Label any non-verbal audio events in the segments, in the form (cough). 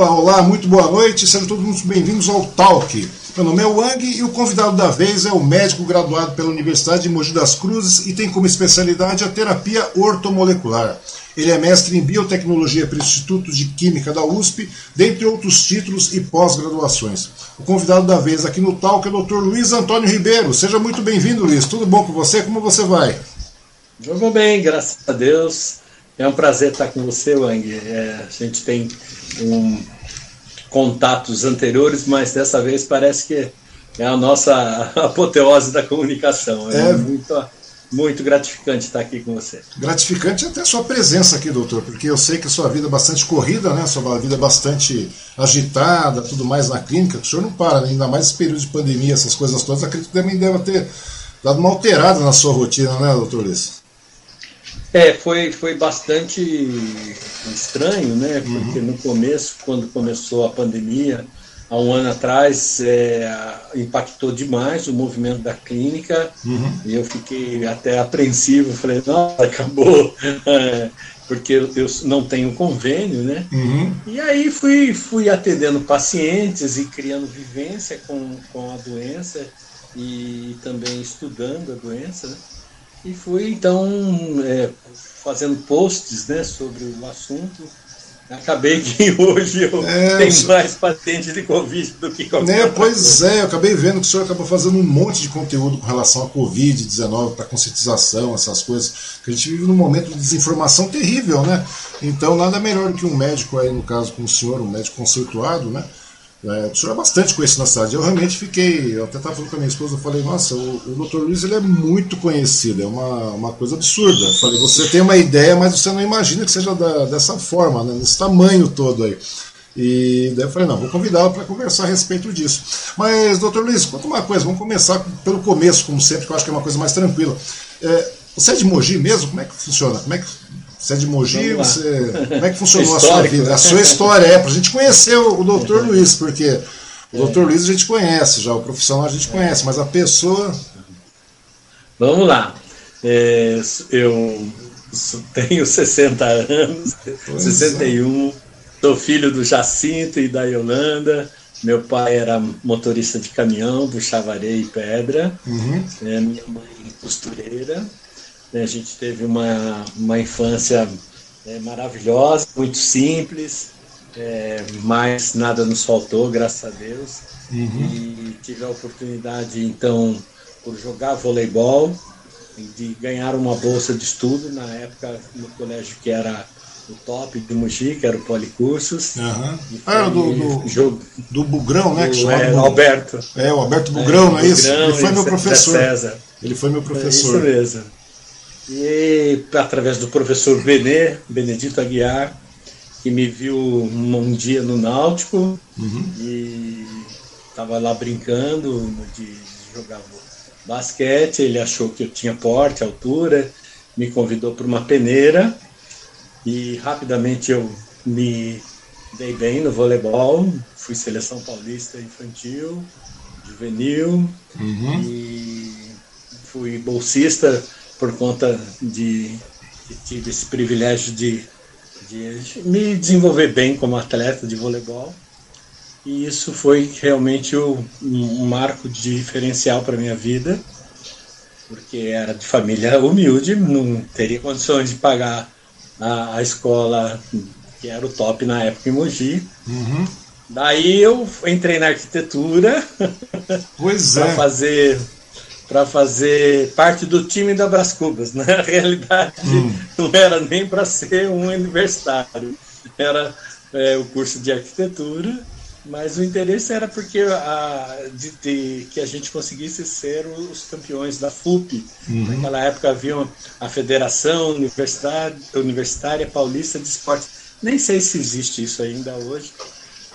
Opa, olá, muito boa noite, sejam todos muito bem-vindos ao Talk. Meu nome é Wang e o convidado da vez é o médico graduado pela Universidade de Mogi das Cruzes e tem como especialidade a terapia ortomolecular. Ele é mestre em biotecnologia pelo Instituto de Química da USP, dentre outros títulos e pós-graduações. O convidado da vez aqui no Talk é o Dr. Luiz Antônio Ribeiro. Seja muito bem-vindo, Luiz. Tudo bom com você? Como você vai? Eu vou bem, graças a Deus. É um prazer estar com você, Wang. É, a gente tem um, contatos anteriores, mas dessa vez parece que é a nossa (laughs) apoteose da comunicação. É, é muito, muito gratificante estar aqui com você. Gratificante até a sua presença aqui, doutor, porque eu sei que a sua vida é bastante corrida, né? A sua vida é bastante agitada, tudo mais na clínica. O senhor não para, né? ainda mais esse período de pandemia, essas coisas todas. Acredito que também deve ter dado uma alterada na sua rotina, né, doutor Luiz? É, foi, foi bastante estranho, né? Porque uhum. no começo, quando começou a pandemia, há um ano atrás, é, impactou demais o movimento da clínica uhum. e eu fiquei até apreensivo. Falei, nossa, (laughs) acabou, é, porque eu, eu, não tenho convênio, né? Uhum. E aí fui, fui atendendo pacientes e criando vivência com, com a doença e também estudando a doença, né? E fui então é, fazendo posts né, sobre o assunto. Acabei que (laughs) hoje eu é, tenho mais pacientes de Covid do que qualquer né, Pois é, eu acabei vendo que o senhor acabou fazendo um monte de conteúdo com relação à Covid-19, para conscientização, essas coisas. Que a gente vive num momento de desinformação terrível, né? Então, nada melhor do que um médico aí, no caso com o senhor, um médico conceituado, né? É, o senhor é bastante conhecido na cidade. Eu realmente fiquei. Eu até estava falando com a minha esposa, eu falei, nossa, o, o Dr. Luiz ele é muito conhecido, é uma, uma coisa absurda. Eu falei, você tem uma ideia, mas você não imagina que seja da, dessa forma, né, desse tamanho todo aí. E daí eu falei, não, vou convidá-lo para conversar a respeito disso. Mas, doutor Luiz, conta uma coisa, vamos começar pelo começo, como sempre, que eu acho que é uma coisa mais tranquila. É, você é de Mogi mesmo? Como é que funciona? Como é que você é de Mogi, você... como é que funcionou a sua vida? A sua história é, para a gente conhecer o, o doutor Luiz, porque o doutor Luiz a gente conhece já, o profissional a gente conhece, mas a pessoa. Vamos lá. É, eu tenho 60 anos, pois 61, é. sou filho do Jacinto e da Yolanda. Meu pai era motorista de caminhão do Chavarei e Pedra. Uhum. É, minha mãe costureira. Né, a gente teve uma, uma infância é, maravilhosa, muito simples, é, mas nada nos faltou, graças a Deus. Uhum. E tive a oportunidade, então, por jogar voleibol, de ganhar uma bolsa de estudo, na época no colégio que era o top de Mogi, que era o Policursos. Uhum. Ah, do, do, jogo, do Bugrão, né? Do, que é, Alberto. É, o Alberto Bugrão, é, não é isso? Ele foi meu professor. César. Ele foi meu professor. É isso mesmo. E através do professor Benê, Benedito Aguiar, que me viu um dia no Náutico uhum. e estava lá brincando de jogar basquete. Ele achou que eu tinha porte, altura, me convidou para uma peneira e rapidamente eu me dei bem no voleibol. Fui seleção paulista infantil, juvenil uhum. e fui bolsista por conta de, de tive esse privilégio de, de me desenvolver bem como atleta de voleibol. E isso foi realmente o, um marco diferencial para minha vida, porque era de família humilde, não teria condições de pagar a, a escola que era o top na época em Mogi. Uhum. Daí eu entrei na arquitetura para (laughs) é. fazer para fazer parte do time da Brás Cubas. (laughs) Na realidade, hum. não era nem para ser um universitário, era é, o curso de arquitetura, mas o interesse era porque a, de, de, que a gente conseguisse ser os campeões da FUP. Uhum. Naquela época havia a Federação Universitária, Universitária Paulista de Esporte. Nem sei se existe isso ainda hoje,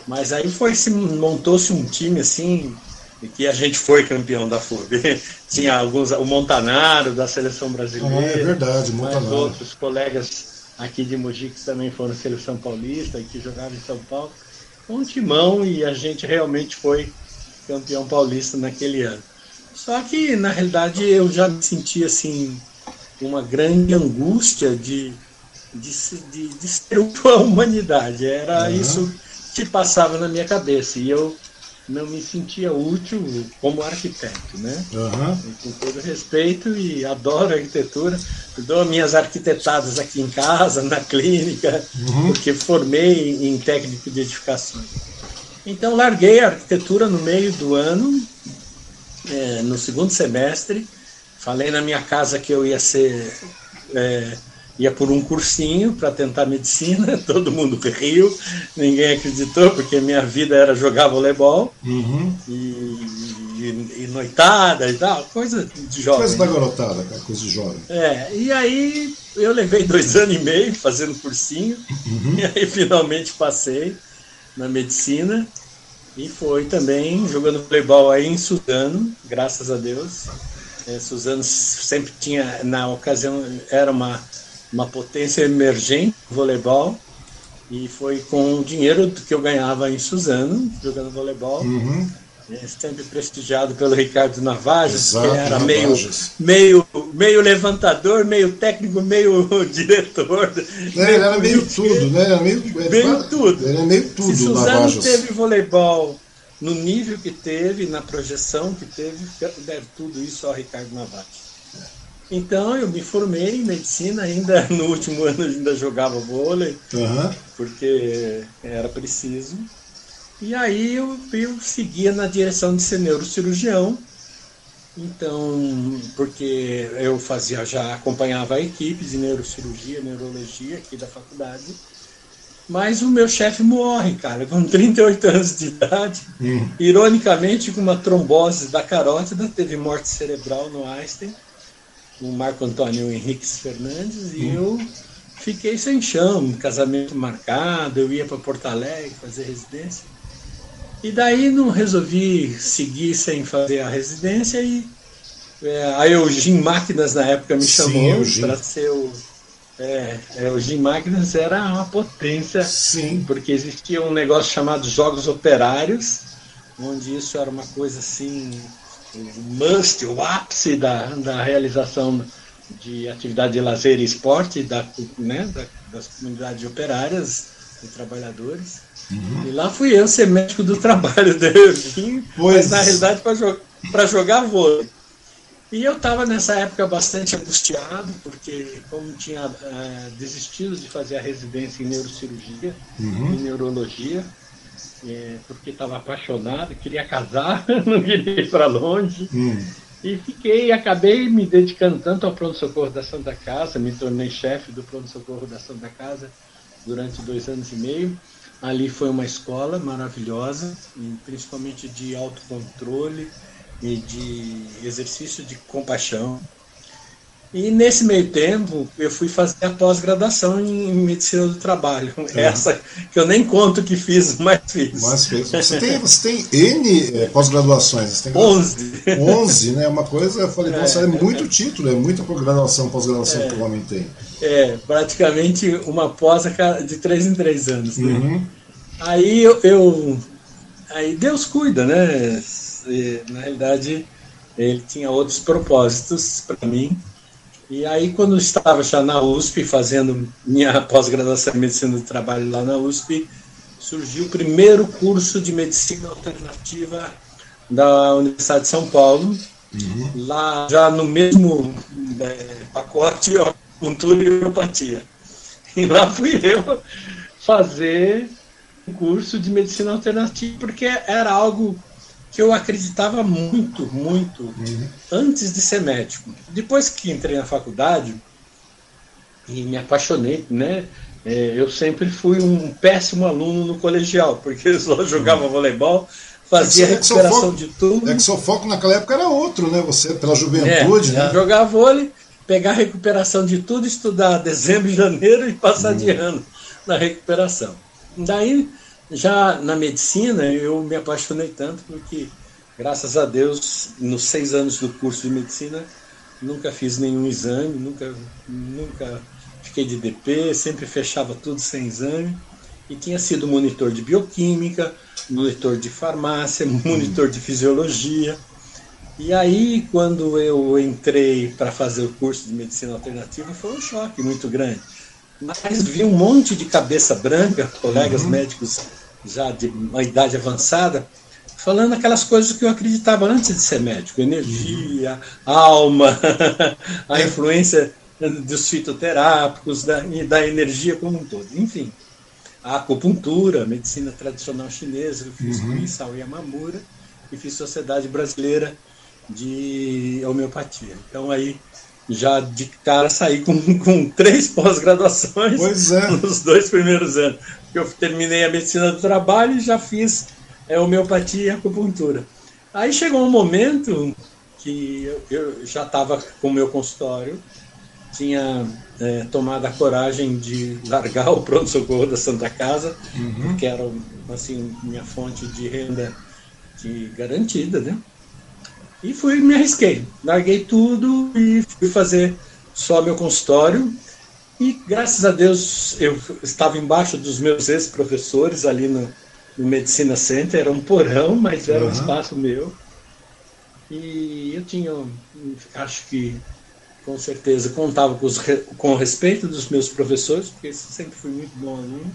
mas aí foi se montou-se um time assim e que a gente foi campeão da FUB. (laughs) Tinha alguns, o Montanaro da seleção brasileira. Ah, é verdade, Montanaro. Outros colegas aqui de Mogi que também foram seleção paulista e que jogavam em São Paulo. Um timão e a gente realmente foi campeão paulista naquele ano. Só que, na realidade, eu já me senti assim, uma grande angústia de, de, de, de ser a (laughs) humanidade. Era uhum. isso que passava na minha cabeça. E eu não me sentia útil como arquiteto, né? Uhum. Com todo respeito e adoro arquitetura. Dou minhas arquitetadas aqui em casa, na clínica, uhum. porque formei em técnico de edificações. Então larguei a arquitetura no meio do ano, é, no segundo semestre. Falei na minha casa que eu ia ser é, ia por um cursinho para tentar medicina, (laughs) todo mundo riu, ninguém acreditou, porque minha vida era jogar voleibol uhum. e, e, e, noitada e tal, coisa de jovem. Coisa da garotada, coisa de jovem. É, e aí eu levei dois anos e meio fazendo cursinho, uhum. (laughs) e aí finalmente passei na medicina. E foi também jogando voleibol aí em Suzano, graças a Deus. É, Suzano sempre tinha, na ocasião, era uma uma potência emergente no voleibol. E foi com o dinheiro que eu ganhava em Suzano, jogando voleibol. Uhum. É, sempre prestigiado pelo Ricardo Navajas, Exato, que era meio, meio, meio levantador, meio técnico, meio (laughs) diretor. É, ele era meio tudo, né? Era meio, meio tudo. Ele era meio tudo, Se Suzano teve voleibol no nível que teve, na projeção que teve, deve tudo isso ao Ricardo Navajas. Então eu me formei em medicina, ainda (laughs) no último ano ainda jogava vôlei, uhum. porque era preciso. E aí eu, eu seguia na direção de ser neurocirurgião. Então, porque eu fazia já acompanhava a equipe de neurocirurgia, neurologia aqui da faculdade. Mas o meu chefe morre, cara, com (laughs) 38 anos de idade. Uhum. Ironicamente, com uma trombose da carótida, teve morte cerebral no Einstein o Marco Antônio Henrique Fernandes e eu fiquei sem chão, casamento marcado, eu ia para Porto Alegre fazer residência. E daí não resolvi seguir sem fazer a residência e é, a Eugene Máquinas na época me chamou para ser o é, Máquinas era uma potência, Sim. porque existia um negócio chamado Jogos Operários, onde isso era uma coisa assim o must, o ápice da, da realização de atividade de lazer e esporte da, né, da, das comunidades operárias e trabalhadores. Uhum. E lá fui eu ser médico do (laughs) trabalho do Eurinho, mas na realidade para jo jogar vôlei. E eu estava nessa época bastante angustiado, porque como tinha é, desistido de fazer a residência em neurocirurgia uhum. e neurologia, é, porque estava apaixonado, queria casar, (laughs) não queria ir para longe. Hum. E fiquei, acabei me dedicando tanto ao pronto-socorro da Santa Casa, me tornei chefe do pronto-socorro da Santa Casa durante dois anos e meio. Ali foi uma escola maravilhosa, principalmente de autocontrole e de exercício de compaixão. E nesse meio tempo, eu fui fazer a pós-graduação em medicina do trabalho. É. (laughs) Essa que eu nem conto que fiz, mas fiz. Mas fez. Você tem, você tem N é, pós-graduações? Tem 11. 11, né? Uma coisa, eu falei, nossa, é, é muito título, é muita graduação, pós-graduação é, que o homem tem. É, praticamente uma pós de três em três anos. Né? Uhum. Aí eu, eu, Aí Deus cuida, né? E, na realidade, ele tinha outros propósitos para mim. E aí, quando estava já na USP, fazendo minha pós-graduação em medicina do trabalho lá na USP, surgiu o primeiro curso de medicina alternativa da Universidade de São Paulo. Uhum. Lá, já no mesmo é, pacote, acupuntura e homeopatia. E lá fui eu fazer um curso de medicina alternativa, porque era algo que eu acreditava muito, muito uhum. antes de ser médico. Depois que entrei na faculdade e me apaixonei, né? É, eu sempre fui um péssimo aluno no colegial, porque eu só jogava uhum. voleibol, fazia é recuperação foco, de tudo. É que seu foco naquela época era outro, né? Você, pela juventude, é, né? Jogar vôlei, pegar recuperação de tudo, estudar dezembro (laughs) janeiro e passar uhum. de ano na recuperação. Daí já na medicina, eu me apaixonei tanto porque, graças a Deus, nos seis anos do curso de medicina, nunca fiz nenhum exame, nunca, nunca fiquei de DP, sempre fechava tudo sem exame. E tinha sido monitor de bioquímica, monitor de farmácia, (laughs) monitor de fisiologia. E aí, quando eu entrei para fazer o curso de medicina alternativa, foi um choque muito grande mas vi um monte de cabeça branca, colegas uhum. médicos já de uma idade avançada, falando aquelas coisas que eu acreditava antes de ser médico: energia, alma, (laughs) a influência dos fitoterápicos da, e da energia como um todo. Enfim, a acupuntura, a medicina tradicional chinesa, eu fiz uhum. com Isao Yamamura e fiz Sociedade Brasileira de Homeopatia. Então aí já de cara saí com, com três pós-graduações é. nos dois primeiros anos. Eu terminei a medicina do trabalho e já fiz é, homeopatia e acupuntura. Aí chegou um momento que eu, eu já estava com o meu consultório, tinha é, tomado a coragem de largar o pronto-socorro da Santa Casa, uhum. que era assim, minha fonte de renda de garantida, né? E fui, me arrisquei. Larguei tudo e fui fazer só meu consultório. E graças a Deus eu estava embaixo dos meus ex-professores ali no, no Medicina Center. Era um porão, mas era uhum. um espaço meu. E eu tinha, acho que com certeza contava com, os, com o respeito dos meus professores, porque sempre fui muito bom aluno.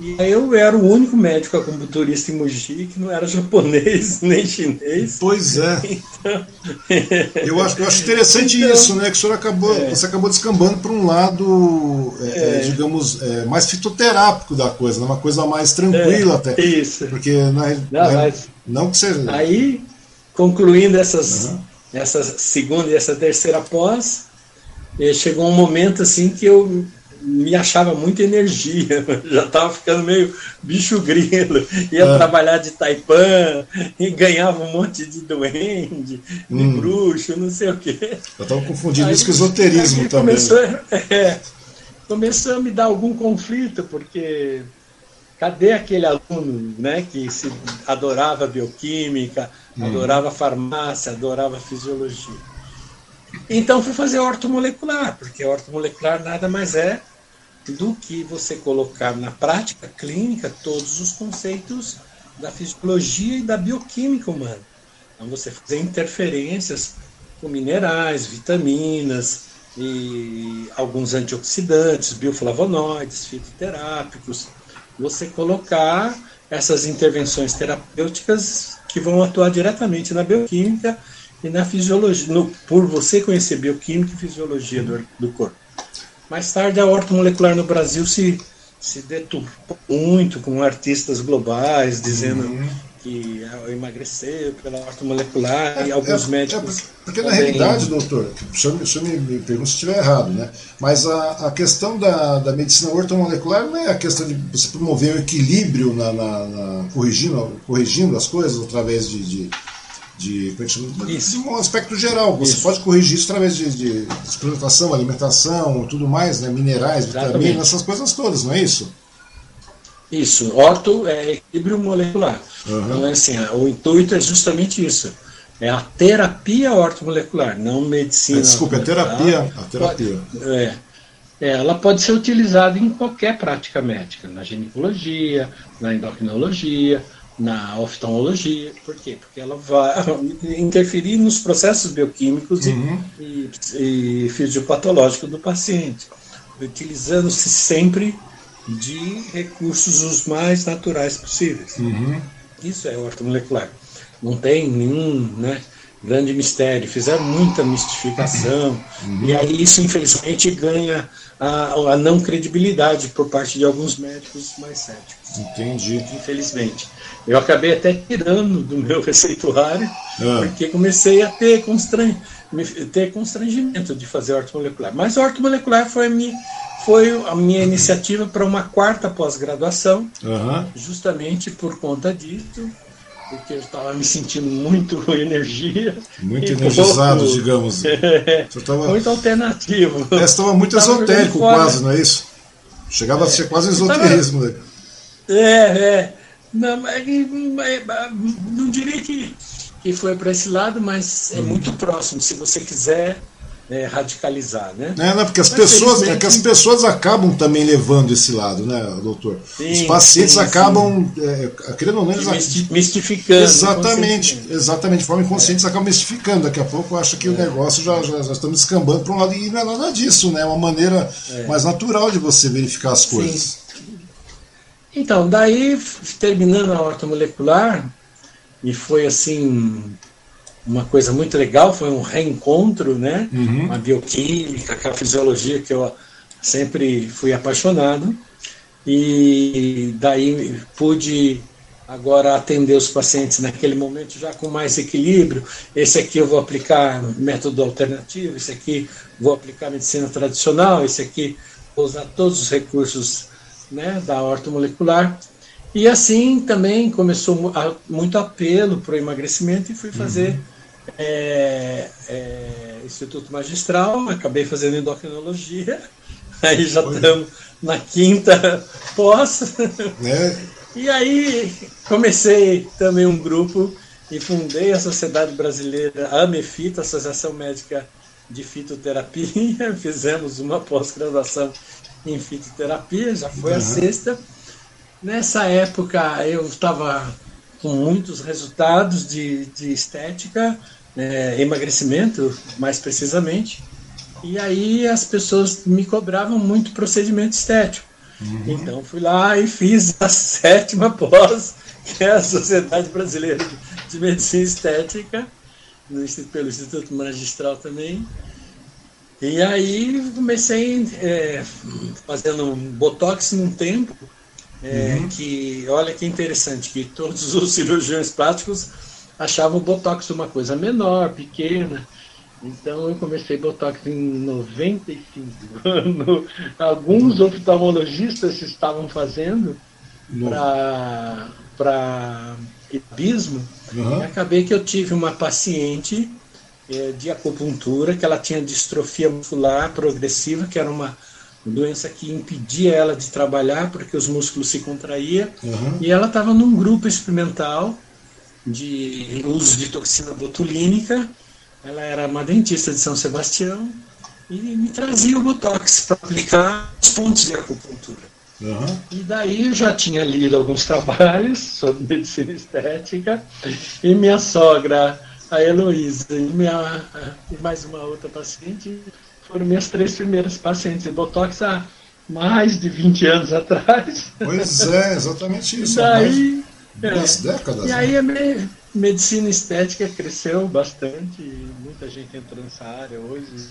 E eu era o único médico acupunturista em Mogi que não era japonês (laughs) nem chinês. Pois é. (laughs) Então... (laughs) eu, acho, eu acho interessante então, isso, né? Que o senhor acabou, é. você acabou descambando para um lado, é, é. é. digamos, é, mais fitoterápico da coisa, né? uma coisa mais tranquila até. Isso. Porque na, não, na, não que seja. Aí, concluindo essas, uhum. essa segunda e essa terceira pós, eh, chegou um momento assim que eu me achava muita energia, (laughs) já estava ficando meio bicho grilo, ia é. trabalhar de taipã e ganhava um monte de duende, de hum. bruxo, não sei o quê. Eu estava confundindo aí, isso com esoterismo também. Começou, (laughs) é, começou a me dar algum conflito, porque cadê aquele aluno né, que se adorava bioquímica, hum. adorava farmácia, adorava fisiologia? Então fui fazer ortomolecular, porque ortomolecular nada mais é do que você colocar na prática clínica todos os conceitos da fisiologia e da bioquímica humana. Então, você fazer interferências com minerais, vitaminas e alguns antioxidantes, bioflavonoides, fitoterápicos. Você colocar essas intervenções terapêuticas que vão atuar diretamente na bioquímica e na fisiologia, no, por você conhecer bioquímica e fisiologia do, do corpo. Mais tarde, a ortomolecular no Brasil se, se deturpou muito com artistas globais dizendo uhum. que emagreceu pela ortomolecular é, e alguns é, médicos. É porque, na realidade, doutor, o senhor, o senhor me, me pergunta se estiver errado, né? Mas a, a questão da, da medicina ortomolecular não é a questão de você promover o equilíbrio na, na, na corrigindo, corrigindo as coisas através de, de de, é de um aspecto geral. Você isso. pode corrigir isso através de, de suplementação, alimentação, tudo mais, né? minerais, vitaminas, essas coisas todas, não é isso? Isso, orto é equilíbrio molecular. Uhum. Então, é assim, o intuito é justamente isso. É a terapia ortomolecular, não medicina. É, desculpe, a terapia. A terapia. Pode, é, ela pode ser utilizada em qualquer prática médica, na ginecologia, na endocrinologia, na oftalmologia. Por quê? Porque ela vai (laughs) interferir nos processos bioquímicos uhum. e, e, fisiopatológicos do paciente, utilizando-se sempre de recursos os mais naturais possíveis. Uhum. Isso é ortomolecular. Não tem nenhum né, grande mistério. Fizeram muita mistificação. Uhum. E aí isso, infelizmente, ganha a, a não credibilidade por parte de alguns médicos mais céticos. Entendi. Infelizmente. Eu acabei até tirando do meu (laughs) receituário, ah. porque comecei a ter, constran... ter constrangimento de fazer ortomolecular. Mas ortomolecular foi a minha, foi a minha iniciativa para uma quarta pós-graduação, uhum. justamente por conta disso, porque eu estava me sentindo muito (laughs) energia. Muito energizado, pouco, digamos. (laughs) É, tava, muito alternativo. É, estava muito esotérico quase, não é isso? Chegava é, a ser quase esoterismo. Tava, né? é, é. Não, não diria que, que foi para esse lado, mas é hum. muito próximo, se você quiser é, radicalizar, né? É, não, porque as pessoas, é que as pessoas acabam também levando esse lado, né, doutor? Sim, Os pacientes sim, acabam, sim. É, querendo ou não, eles mistificando. Exatamente, exatamente, de forma inconsciente, é. acabam mistificando. Daqui a pouco acha que é. o negócio já, já, já estamos descambando para um lado, e não é nada disso, né? É uma maneira é. mais natural de você verificar as coisas. Então, daí, terminando a horta molecular, e foi assim uma coisa muito legal, foi um reencontro, né? Uhum. A bioquímica, a fisiologia que eu sempre fui apaixonado. E daí pude agora atender os pacientes naquele momento já com mais equilíbrio. Esse aqui eu vou aplicar método alternativo, esse aqui vou aplicar medicina tradicional, esse aqui vou usar todos os recursos né, da ortomolecular. E assim também começou muito apelo para o emagrecimento e fui fazer uhum. é, é, Instituto Magistral, acabei fazendo endocrinologia, (laughs) aí já estamos na quinta pós. É. (laughs) E aí comecei também um grupo e fundei a Sociedade Brasileira AMEFITA, Associação Médica de Fitoterapia. (laughs) Fizemos uma pós-graduação em fitoterapia, já foi uhum. a sexta. Nessa época eu estava com muitos resultados de, de estética, é, emagrecimento mais precisamente, e aí as pessoas me cobravam muito procedimento estético. Uhum. Então fui lá e fiz a sétima pós, que é a Sociedade Brasileira de Medicina Estética, no, pelo Instituto Magistral também. E aí comecei é, fazendo um botox num tempo, é, uhum. que olha que interessante, que todos (laughs) os cirurgiões plásticos achavam o botox uma coisa menor, pequena, então eu comecei Botox em 95. Quando (laughs) alguns oftalmologistas estavam fazendo para abismo, uhum. acabei que eu tive uma paciente é, de acupuntura que ela tinha distrofia muscular progressiva, que era uma doença que impedia ela de trabalhar porque os músculos se contraíam. Uhum. E ela estava num grupo experimental de uso de toxina botulínica ela era uma dentista de São Sebastião e me trazia o Botox para aplicar os pontos de acupuntura. Uhum. E daí eu já tinha lido alguns trabalhos (laughs) sobre medicina estética e minha sogra, a Heloísa, e, minha, e mais uma outra paciente foram minhas três primeiras pacientes de Botox há mais de 20 anos atrás. Pois é, exatamente isso. E daí, mais, é, décadas. E aí né? medicina estética cresceu bastante, muita gente entrou nessa área hoje,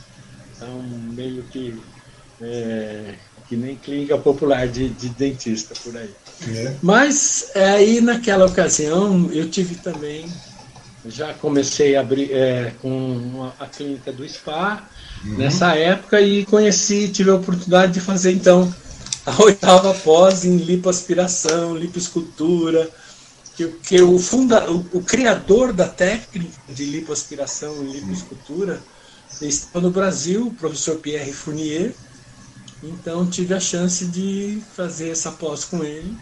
então meio que é, que nem clínica popular de, de dentista por aí. É. Mas é, aí naquela ocasião eu tive também, já comecei a abrir é, com a clínica do SPA uhum. nessa época e conheci, tive a oportunidade de fazer então a oitava pós em lipoaspiração, lipoescultura, que, que o, funda, o, o, criador da técnica de lipoaspiração e lipoescultura estava no Brasil, o professor Pierre Fournier. Então tive a chance de fazer essa pós com ele.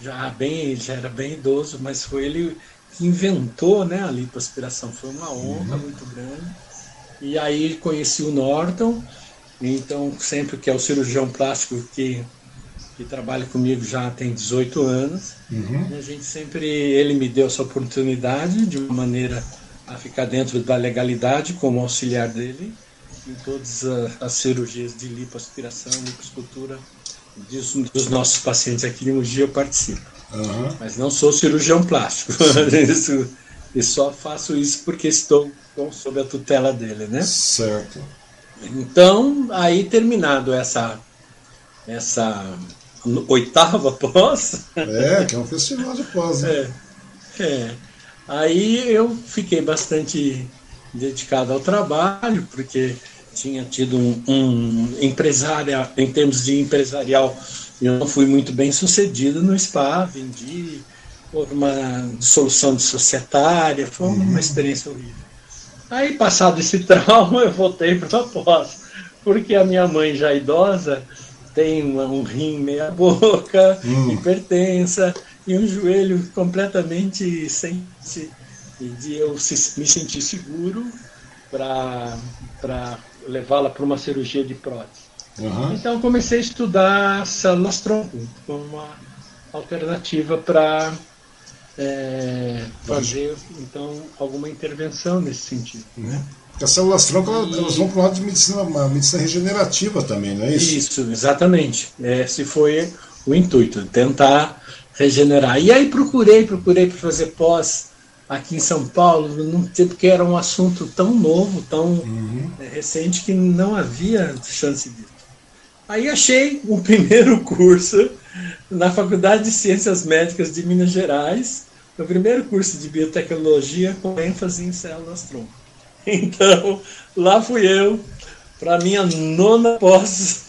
Já bem, já era bem idoso, mas foi ele inventou, né, a lipoaspiração. Foi uma honra uhum. muito grande. E aí conheci o Norton. Então sempre que é o cirurgião plástico que que trabalha comigo já tem 18 anos. Uhum. a gente sempre, ele me deu essa oportunidade de uma maneira a ficar dentro da legalidade como auxiliar dele em todas as cirurgias de lipoaspiração, lipoescultura dos, dos nossos pacientes aqui de Mogi eu participo. Uhum. Mas não sou cirurgião plástico. (laughs) isso, e só faço isso porque estou sob a tutela dele, né? Certo. Então, aí terminado essa essa oitava pós. É, que é um festival de pós. Né? É, é. Aí eu fiquei bastante dedicado ao trabalho, porque tinha tido um, um empresário, em termos de empresarial, eu não fui muito bem sucedido no SPA, vendi, houve uma dissolução de societária, foi uma uhum. experiência horrível. Aí, passado esse (laughs) trauma, eu voltei para a pós, porque a minha mãe, já idosa, tem um rim meia boca, hum. hipertensa e um joelho completamente sem de eu me sentir seguro para levá-la para uma cirurgia de prótese. Uhum. Então comecei a estudar células tronco como uma alternativa para é, fazer então alguma intervenção nesse sentido. Né? as células tronco e... elas vão para o lado de medicina, uma medicina regenerativa também, não é isso? Isso, exatamente. Esse foi o intuito, tentar regenerar. E aí procurei, procurei para fazer pós aqui em São Paulo, porque era um assunto tão novo, tão uhum. É, recente, que não havia chance disso. Aí achei o (laughs) primeiro curso na Faculdade de Ciências Médicas de Minas Gerais, o primeiro curso de biotecnologia com ênfase em células tronco. (laughs) Então, lá fui eu, para minha nona pós.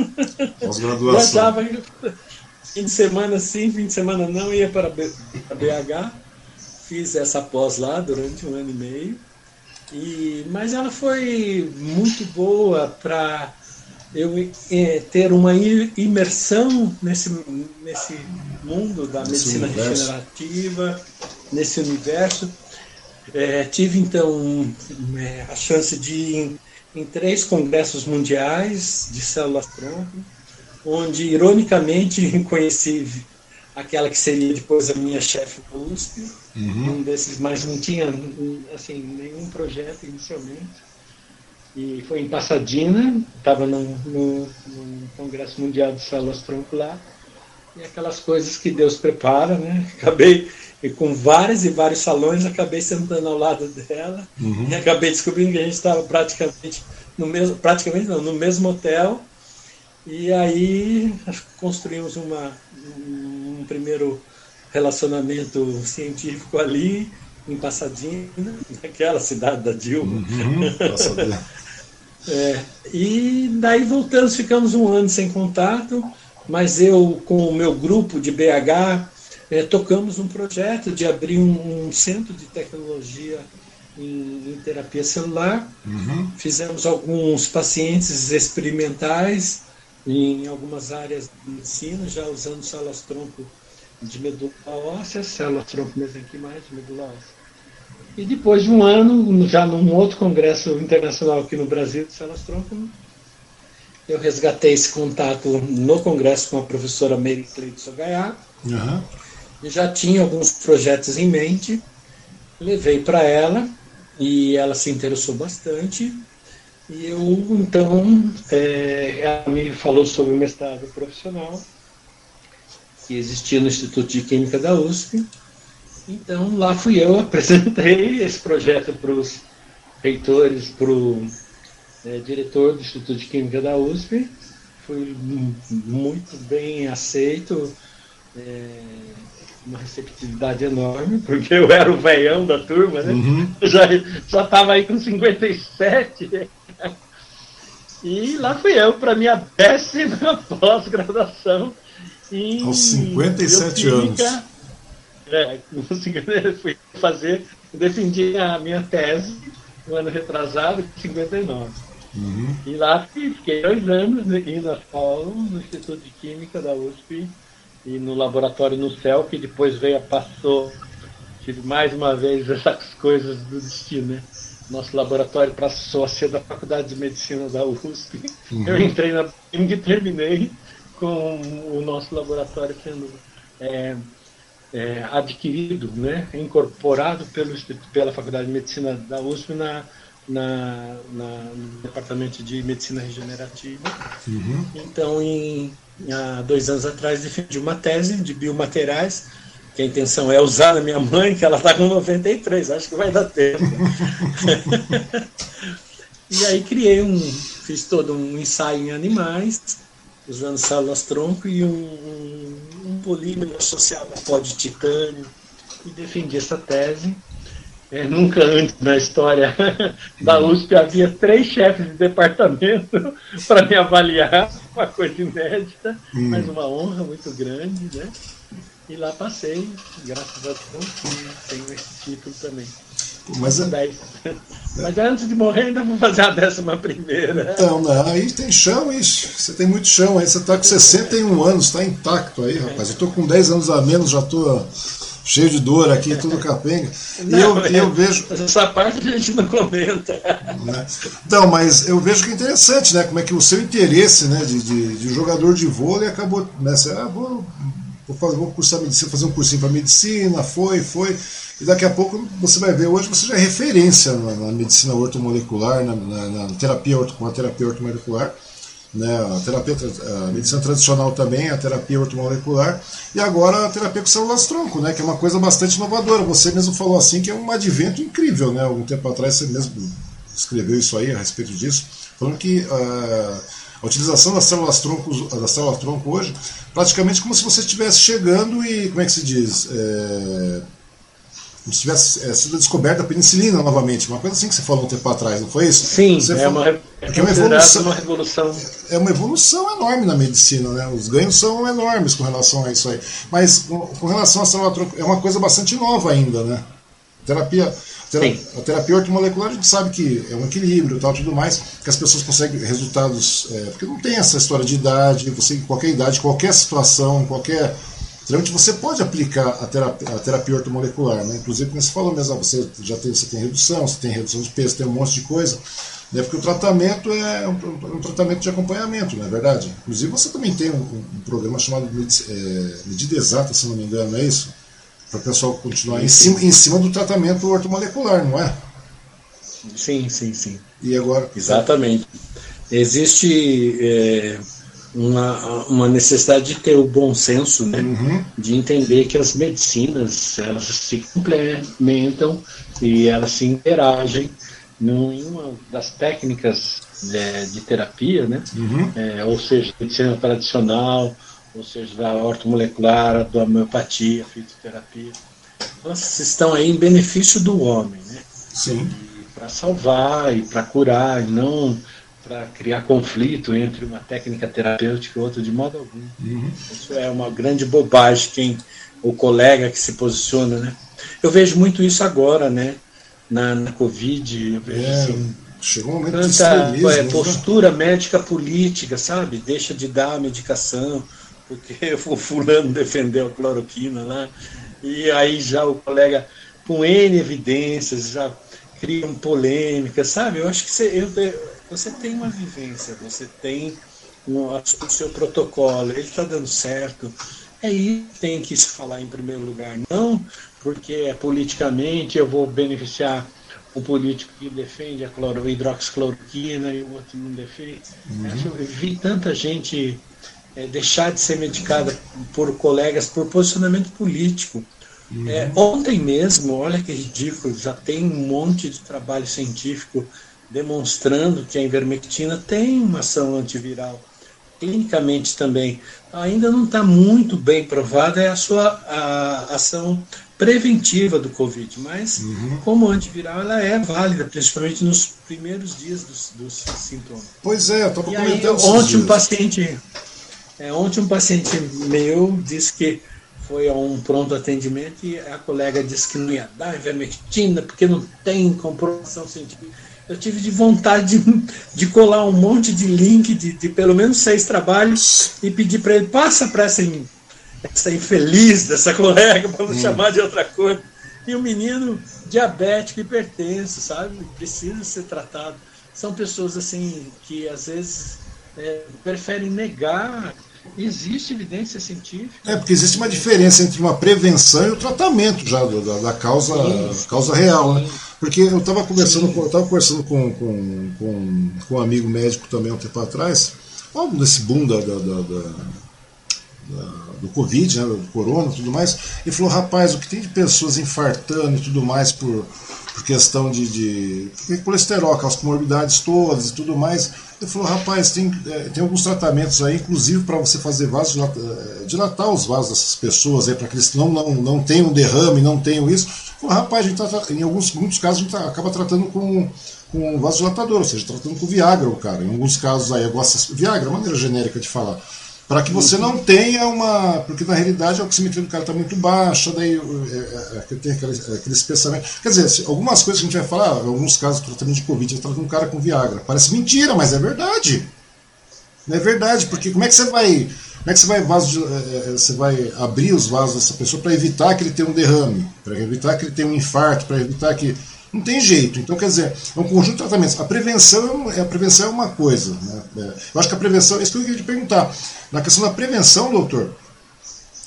Pós-graduação. (laughs) fim de semana sim, fim de semana não, ia para BH. Fiz essa pós lá durante um ano e meio. E, mas ela foi muito boa para eu é, ter uma imersão nesse, nesse mundo da medicina regenerativa, nesse universo. É, tive então é, a chance de ir em, em, três congressos mundiais de células-tronco, onde ironicamente (laughs) conheci aquela que seria depois a minha chefe da USP, uhum. um desses, mas não tinha assim, nenhum projeto inicialmente. E foi em Pasadena, estava no, no, no, Congresso Mundial de Células-Tronco lá, e aquelas coisas que Deus prepara, né? (laughs) Acabei e com vários e vários salões, acabei sentando ao lado dela uhum. e acabei descobrindo que a gente estava praticamente no mesmo, praticamente não, no mesmo hotel. E aí construímos uma, um primeiro relacionamento científico ali em Pasadena, (laughs) naquela cidade da Dilma. Uhum, (laughs) é, e daí voltamos, ficamos um ano sem contato, mas eu com o meu grupo de BH é, tocamos um projeto de abrir um, um centro de tecnologia em, em terapia celular. Uhum. Fizemos alguns pacientes experimentais em algumas áreas de medicina, já usando células-tronco de medula óssea, células-tronco mesenquimais de medula óssea. E depois de um ano, já num outro congresso internacional aqui no Brasil de células-tronco, eu resgatei esse contato no congresso com a professora Mary Cleide Sogaiá. Uhum já tinha alguns projetos em mente, levei para ela e ela se interessou bastante. E eu, então, é, ela me falou sobre o mestrado profissional que existia no Instituto de Química da USP. Então, lá fui eu, (laughs) apresentei esse projeto para os reitores, para o é, diretor do Instituto de Química da USP. Foi muito bem aceito. É, uma receptividade enorme, porque eu era o veião da turma, né? Uhum. (laughs) Já estava aí com 57. E lá fui eu para minha décima (laughs) pós-graduação em. Aos 57 anos. É, fui fazer, defendi a minha tese no ano retrasado, 59. Uhum. E lá fiquei dois anos indo a Paulo, no Instituto de Química da USP, e no laboratório no céu, que depois veio, passou, tive mais uma vez essas coisas do destino, né? Nosso laboratório passou a ser da Faculdade de Medicina da USP. Uhum. Eu entrei na e terminei com o nosso laboratório sendo é, é, adquirido, né, incorporado pelo, pela Faculdade de Medicina da USP na, na, na, no Departamento de Medicina Regenerativa. Uhum. Então, em há dois anos atrás, defendi uma tese de biomateriais, que a intenção é usar na minha mãe, que ela está com 93, acho que vai dar tempo. (laughs) e aí criei um, fiz todo um ensaio em animais, usando células-tronco e um, um, um polímero associado a pó de titânio, e defendi essa tese. É, nunca antes na história (laughs) da USP havia três chefes de departamento (laughs) para me avaliar, uma coisa inédita, hum. mas uma honra muito grande, né? E lá passei, graças a Deus, tenho esse título também. Mas, é... mas antes de morrer ainda vou fazer a décima primeira. Então, não, aí tem chão, isso. Você tem muito chão aí. Você está com 61 anos, está intacto aí, rapaz. Eu estou com 10 anos a menos, já estou cheio de dor aqui, tudo capenga. Não, e eu, é, eu vejo. Essa parte a gente não comenta. Né? Não, mas eu vejo que é interessante, né? Como é que o seu interesse né, de, de, de jogador de vôlei acabou. Né, você, ah, vou, vou, fazer, vou cursar medicina, fazer um cursinho para medicina, foi, foi. E daqui a pouco você vai ver, hoje você já é referência na, na medicina ortomolecular, na, na, na terapia, com a terapia ortomolecular. né, a terapia, a medicina tradicional também, a terapia ortomolecular, e agora a terapia com células-tronco, né, que é uma coisa bastante inovadora. Você mesmo falou assim que é um advento incrível, né? Algum tempo atrás você mesmo escreveu isso aí a respeito disso, falando que uh, a utilização das células tronco, das células tronco hoje, praticamente como se você estivesse chegando e, como é que se diz? É, como se tivesse é, sido descoberta a penicilina novamente, uma coisa assim que você falou um tempo atrás, não foi isso? Sim, você é, falou, uma, é uma evolução, uma revolução. É uma evolução enorme na medicina, né? Os ganhos são enormes com relação a isso aí. Mas com relação à célula tronco, é uma coisa bastante nova ainda, né? Terapia a terapia ortomolecular a gente sabe que é um equilíbrio e tal, tudo mais, que as pessoas conseguem resultados, é, porque não tem essa história de idade, você em qualquer idade, qualquer situação, qualquer. Realmente você pode aplicar a terapia, a terapia ortomolecular, né? Inclusive, como você falou mesmo, ah, você já tem, você tem redução, você tem redução de peso, tem um monte de coisa. Né? Porque o tratamento é um, um tratamento de acompanhamento, não é verdade? Inclusive você também tem um, um programa chamado é, Medida Exata, se não me engano, é isso? Para o pessoal continuar em cima, em cima do tratamento ortomolecular, não é? Sim, sim, sim. E agora? Exatamente. Existe é, uma, uma necessidade de ter o bom senso, né? Uhum. de entender que as medicinas elas se complementam e elas se interagem em uma das técnicas é, de terapia, né? Uhum. É, ou seja, medicina tradicional, ou seja, da ortomolecular, da homeopatia, fitoterapia. Elas estão aí em benefício do homem, né? Sim. Para salvar e para curar, e não para criar conflito entre uma técnica terapêutica e outra de modo algum. Uhum. Isso é uma grande bobagem quem o colega que se posiciona, né? Eu vejo muito isso agora, né? Na, na Covid, eu vejo é, assim, chegou um momento tanta de é, né? postura médica política, sabe? Deixa de dar a medicação, porque (laughs) o fulano defendeu a cloroquina lá, e aí já o colega, com N evidências, já criam polêmicas, sabe? Eu acho que você, eu, você tem uma vivência, você tem um, o seu protocolo, ele está dando certo. É isso que tem que se falar em primeiro lugar, não porque é politicamente eu vou beneficiar um político que defende a cloro, hidroxicloroquina e o outro não defende. Uhum. Eu vi tanta gente é, deixar de ser medicada por colegas por posicionamento político. Uhum. É, ontem mesmo, olha que ridículo, já tem um monte de trabalho científico demonstrando que a ivermectina tem uma ação antiviral. Clinicamente também. Ainda não está muito bem provada é a sua a ação preventiva do Covid, mas uhum. como antiviral ela é válida, principalmente nos primeiros dias dos, dos sintomas. Pois é, estou comentando. Ontem um paciente é, ontem um paciente meu disse que foi a um pronto atendimento e a colega disse que não ia dar ivermectina porque não tem comprovação científica. Eu tive de vontade de, de colar um monte de link de, de pelo menos seis trabalhos e pedir para ele, passa para essa, essa infeliz dessa colega, para não hum. chamar de outra coisa. E o menino diabético, hipertenso, sabe? Precisa ser tratado. São pessoas assim que às vezes é, preferem negar Existe evidência científica. É, porque existe uma diferença entre uma prevenção e o tratamento já da, da causa, causa real, né? Porque eu estava conversando, com, eu conversando com, com, com, com, um amigo médico também um tempo atrás, logo desse boom da, da, da, do Covid, né, do corona e tudo mais, e falou, rapaz, o que tem de pessoas infartando e tudo mais por, por questão de, de colesterol, aquelas comorbidades todas e tudo mais. Ele falou, rapaz, tem, é, tem alguns tratamentos aí, inclusive para você fazer vasos, é, dilatar os vasos dessas pessoas aí, para que eles não, não, não tenham derrame, não tenham isso. Falou, rapaz, a gente tá, em alguns muitos casos a gente tá, acaba tratando com, com vasodilatador, ou seja, tratando com Viagra, o cara. Em alguns casos aí, eu gosto Viagra, é maneira genérica de falar para que você não tenha uma. Porque na realidade a oximetria do cara está muito baixa, daí é, é, tem aqueles, aqueles pensamentos. Quer dizer, algumas coisas que a gente vai falar, alguns casos, tratamento de Covid, vai tratar um cara com Viagra. Parece mentira, mas é verdade. Não é verdade, porque como é que você vai. Como é que você vai, vaso, você vai abrir os vasos dessa pessoa para evitar que ele tenha um derrame, para evitar que ele tenha um infarto, para evitar que não tem jeito. Então, quer dizer, é um conjunto de tratamentos. A prevenção é, a prevenção é uma coisa. Né? É, eu acho que a prevenção, isso que eu queria te perguntar. Na questão da prevenção, doutor,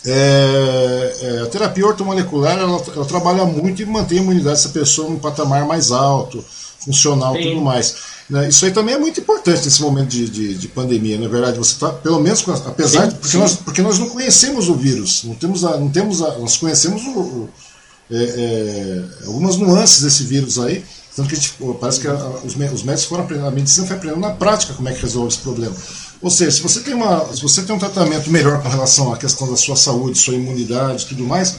é, é, a terapia ortomolecular ela, ela, trabalha muito e mantém a imunidade dessa pessoa num patamar mais alto. funcional e tudo mais. Né? Isso aí também é muito importante nesse momento de, de, de pandemia, na é verdade. Você está, pelo menos, apesar sim, de. Porque nós, porque nós não conhecemos o vírus, não temos a, não temos a, nós conhecemos o, o, é, é, algumas nuances desse vírus aí. Tanto que parece que a, os, os médicos foram aprendendo, a medicina foi aprendendo na prática como é que resolve esse problema. Ou seja, se você tem, uma, se você tem um tratamento melhor com relação à questão da sua saúde, sua imunidade e tudo mais,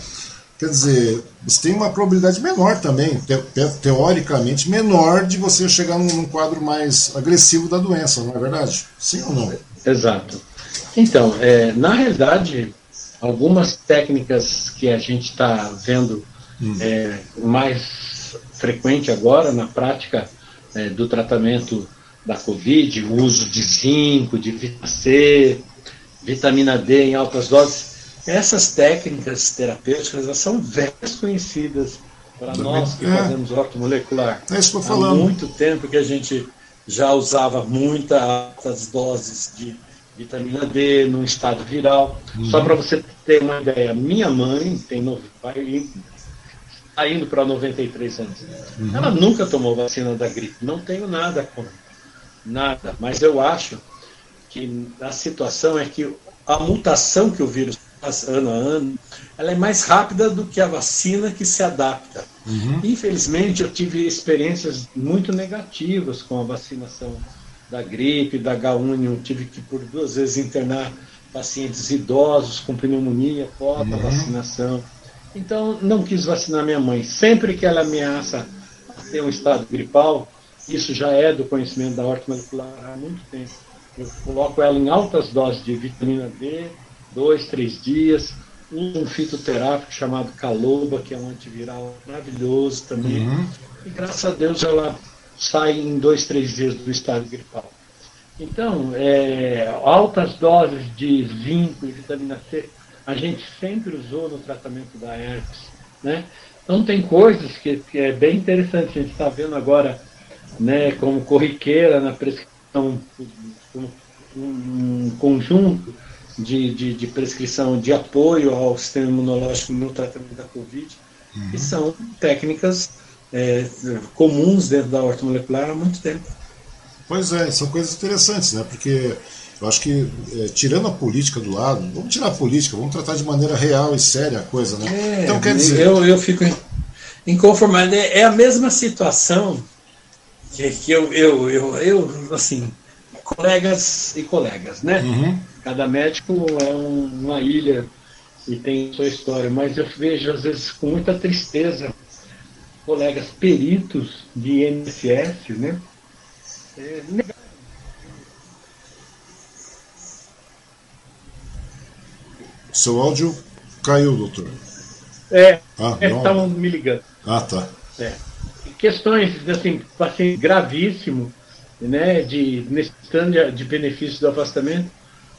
quer dizer, você tem uma probabilidade menor também, te, teoricamente menor, de você chegar num, num, quadro mais agressivo da doença, não é verdade? Sim ou não? Exato. Então, é, na realidade, algumas técnicas que a gente está vendo. É, mais frequente agora na prática é, do tratamento da Covid, o uso de zinco, de vitamina C, vitamina D em altas doses. Essas técnicas terapêuticas elas são velhas conhecidas para nós que é. fazemos ortomolecular. É isso que eu falando. Há muito tempo que a gente já usava muitas altas doses de vitamina D no estado viral. Uhum. Só para você ter uma ideia, minha mãe tem vai, está indo para 93 anos. Uhum. Ela nunca tomou vacina da gripe. Não tenho nada contra nada, mas eu acho que a situação é que a mutação que o vírus faz ano a ano, ela é mais rápida do que a vacina que se adapta. Uhum. Infelizmente, eu tive experiências muito negativas com a vacinação da gripe, da H1, eu tive que por duas vezes internar pacientes idosos com pneumonia após uhum. a vacinação. Então, não quis vacinar minha mãe. Sempre que ela ameaça ter um estado gripal, isso já é do conhecimento da horta molecular há muito tempo. Eu coloco ela em altas doses de vitamina D, dois, três dias. Uso um fitoterápico chamado Caloba, que é um antiviral maravilhoso também. Uhum. E graças a Deus ela sai em dois, três dias do estado gripal. Então, é, altas doses de zinco e vitamina C a gente sempre usou no tratamento da herpes. Né? Então, tem coisas que, que é bem interessante. A gente está vendo agora né, como corriqueira na prescrição, um, um conjunto de, de, de, prescrição de apoio ao sistema imunológico no tratamento da Covid, uhum. que são técnicas é, comuns dentro da horta molecular há muito tempo. Pois é, são coisas interessantes, né? Porque eu acho que, é, tirando a política do lado, vamos tirar a política, vamos tratar de maneira real e séria a coisa, né? É, então, quer dizer. Eu, eu fico inconformado. É, é a mesma situação que, que eu, eu, eu, eu, assim, colegas e colegas, né? Uhum. Cada médico é um, uma ilha e tem sua história, mas eu vejo às vezes com muita tristeza colegas peritos de INSS, né? É, Seu áudio caiu, doutor. É, ah, estavam me ligando. Ah, tá. É questões assim, assim gravíssimo, né, de necessitando de benefício do afastamento,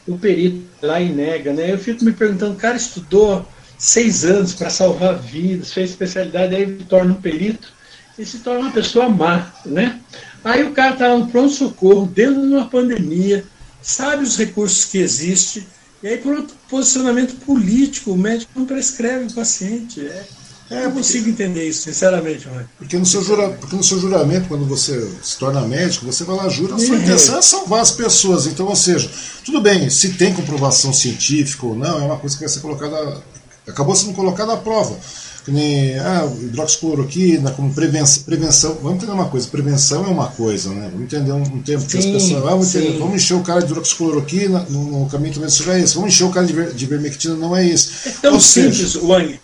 o perito lá e nega, né? Eu fico me perguntando, o cara estudou seis anos para salvar vidas, fez especialidade, aí se torna um perito e se torna uma pessoa má, né? Aí o cara está no pronto-socorro, dentro de uma pandemia, sabe os recursos que existem, e aí por outro posicionamento político, o médico não prescreve o paciente. É, é, eu consigo entender isso, sinceramente. Mãe. Porque no, seu jura, porque no seu juramento, quando você se torna médico, você vai lá, jura, a sua intenção é salvar as pessoas. Então, ou seja, tudo bem, se tem comprovação científica ou não, é uma coisa que vai ser colocada. Acabou sendo colocada à prova. Que nem ah, hidroxicloroquina como prevenção, prevenção. Vamos entender uma coisa: prevenção é uma coisa, né? Vamos entender um, um tempo que as pessoas. Ah, vamos, entender, vamos encher o cara de hidroxicloroquina, no, no caminho também isso é esse. Vamos encher o cara de, ver, de vermectina, não é isso. É tão ou simples, seja, Wang.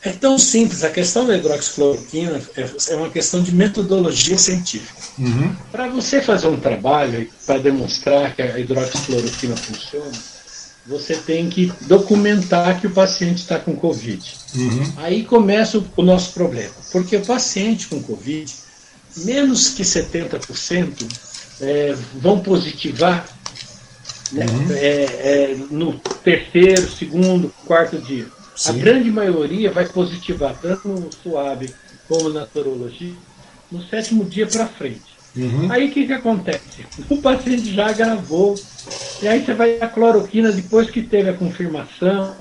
É tão simples, a questão da hidroxicloroquina é, é uma questão de metodologia científica. Uhum. Para você fazer um trabalho para demonstrar que a hidroxicloroquina funciona, você tem que documentar que o paciente está com Covid. Uhum. Aí começa o, nosso problema, porque o paciente com Covid, menos que 70% é, vão positivar né, uhum. é, é, no terceiro, segundo, quarto dia. Sim. A grande maioria vai positivar, tanto no suave como na sorologia, no sétimo dia para frente. Uhum. Aí o que, que acontece? O paciente já agravou, e aí você vai a cloroquina depois que teve a confirmação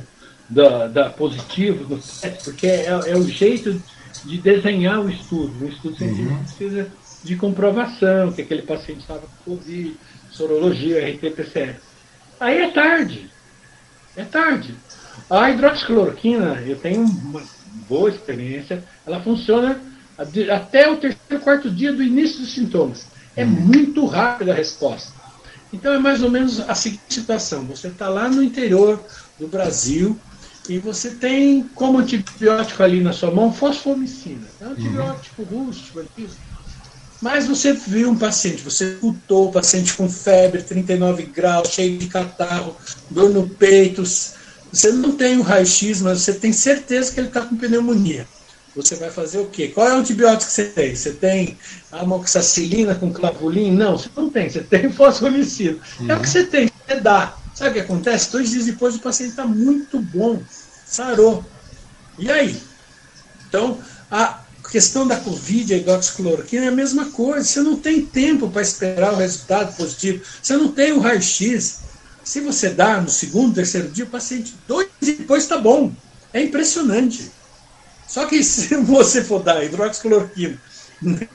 da, da positivo no porque é, é o jeito de desenhar o estudo. O estudo científico uhum. precisa de comprovação que aquele paciente estava com Covid, sorologia, RT-PCR. Aí é tarde. É tarde. A hidroxicloroquina, eu tenho uma boa experiência, ela funciona até o terceiro, quarto dia do início dos sintomas. É hum. muito rápida a resposta. Então é mais ou menos a seguinte situação: você está lá no interior do Brasil e você tem como antibiótico ali na sua mão fosfomicina. É um antibiótico uhum. rústico ali. Mas você viu um paciente, você escutou o paciente com febre, 39 graus, cheio de catarro, dor no peito. Você não tem o raio-x, mas você tem certeza que ele está com pneumonia. Você vai fazer o quê? Qual é o antibiótico que você tem? Você tem amoxicilina com clavulin? Não, você não tem. Você tem (laughs) fosfomicina. Uhum. É o que você tem, você dá. Sabe o que acontece? Dois dias depois o paciente está muito bom, sarou. E aí? Então, a questão da Covid, a hidroxicloroquina é a mesma coisa. Você não tem tempo para esperar o resultado positivo. Você não tem o raio-x. Se você dá no segundo, terceiro dia, o paciente, dois dias depois está bom. É impressionante. Só que se (laughs) você for dar hidroxicloroquina,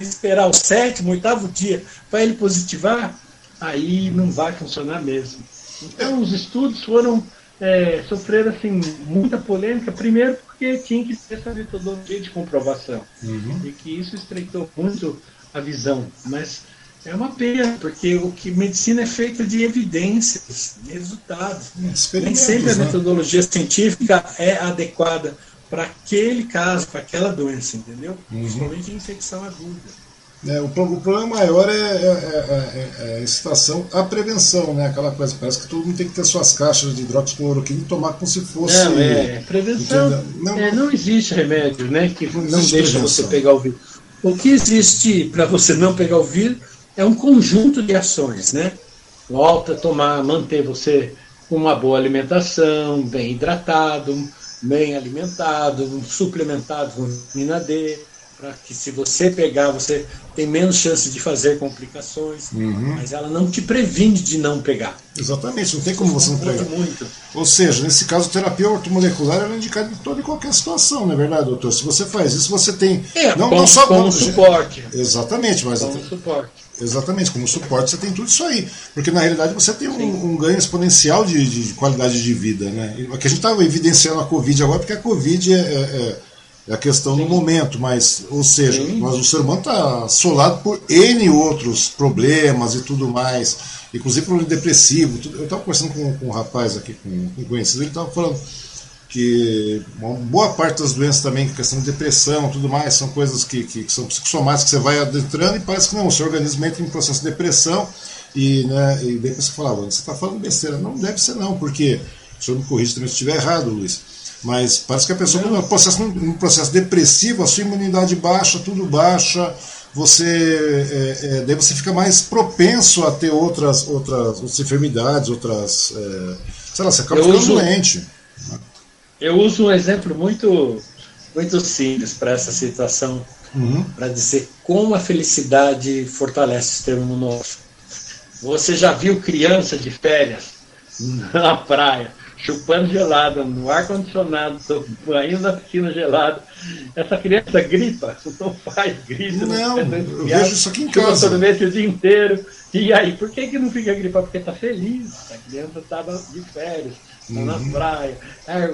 esperar o sétimo, oitavo dia para ele positivar, aí não vai funcionar mesmo. Então os estudos foram é, sofreram assim muita polêmica, primeiro porque tinha que ter essa metodologia de comprovação uhum. e que isso estreitou muito a visão, mas é uma pena, porque o que medicina é feita de evidências, de resultados. Nem sempre a né? metodologia científica é adequada para aquele caso, para aquela doença, entendeu? Uhum. Principalmente infecção aguda. É, o, o, problema maior é, é, é, é, a excitação à prevenção, né? Aquela coisa, parece que todo mundo tem que ter suas caixas de hidroxicloroquina e tomar como se fosse. Não, é, prevenção. Não, não, existe remédio, né? Que não, não deixa prevenção. você pegar o vírus. O que existe para você não pegar o vírus é um conjunto de ações, né? Volta a tomar, manter você com uma boa alimentação, bem hidratado, bem alimentado, suplementado com vitamina D, para que se você pegar, você tem menos chance de fazer complicações, uhum. mas ela não te previne de não pegar. Exatamente, não tem como você não pegar. Muito. Ou seja, nesse caso, terapia ortomolecular é indicada em toda e qualquer situação, não é verdade, doutor? Se você faz isso, você tem. É, não, como, não só como suporte. Exatamente, mas. Como suporte. Exatamente, como suporte você tem tudo isso aí. Porque na realidade você tem um, um ganho exponencial de, de, qualidade de vida. Né? O que a gente estava evidenciando a Covid agora, porque a Covid é, é, é, é a questão Sim. do momento, mas, ou seja, mas o ser humano está assolado por N outros problemas e tudo mais, inclusive problema depressivo. Tudo. Eu estava conversando com, com um rapaz aqui, com um conhecido, ele estava falando que uma boa parte das doenças também, questão de depressão tudo mais, são coisas que, que, que são psicossomáticas que você vai adentrando e parece que não, o seu organismo entra em processo de depressão e, né, e você fala, você está falando besteira. Não deve ser não, porque o senhor me corrige também se estiver errado, Luiz. Mas parece que a pessoa, no processo, num processo depressivo, a sua imunidade baixa, tudo baixa, você é, é, daí você fica mais propenso a ter outras, outras, outras enfermidades, outras. É, sei lá, você acaba ficando uso... doente. Eu uso um exemplo muito, muito simples para essa situação, uhum. para dizer como a felicidade fortalece o sistema imunológico. Você já viu criança de férias (laughs) na praia, chupando gelada, no ar-condicionado, banho na piscina gelada. Essa criança gripa, o pai grita, não, não eu vejo isso aqui em casa. o dia inteiro. E aí, por que, que não fica gripado? Porque está feliz. A criança estava de férias uhum. na praia,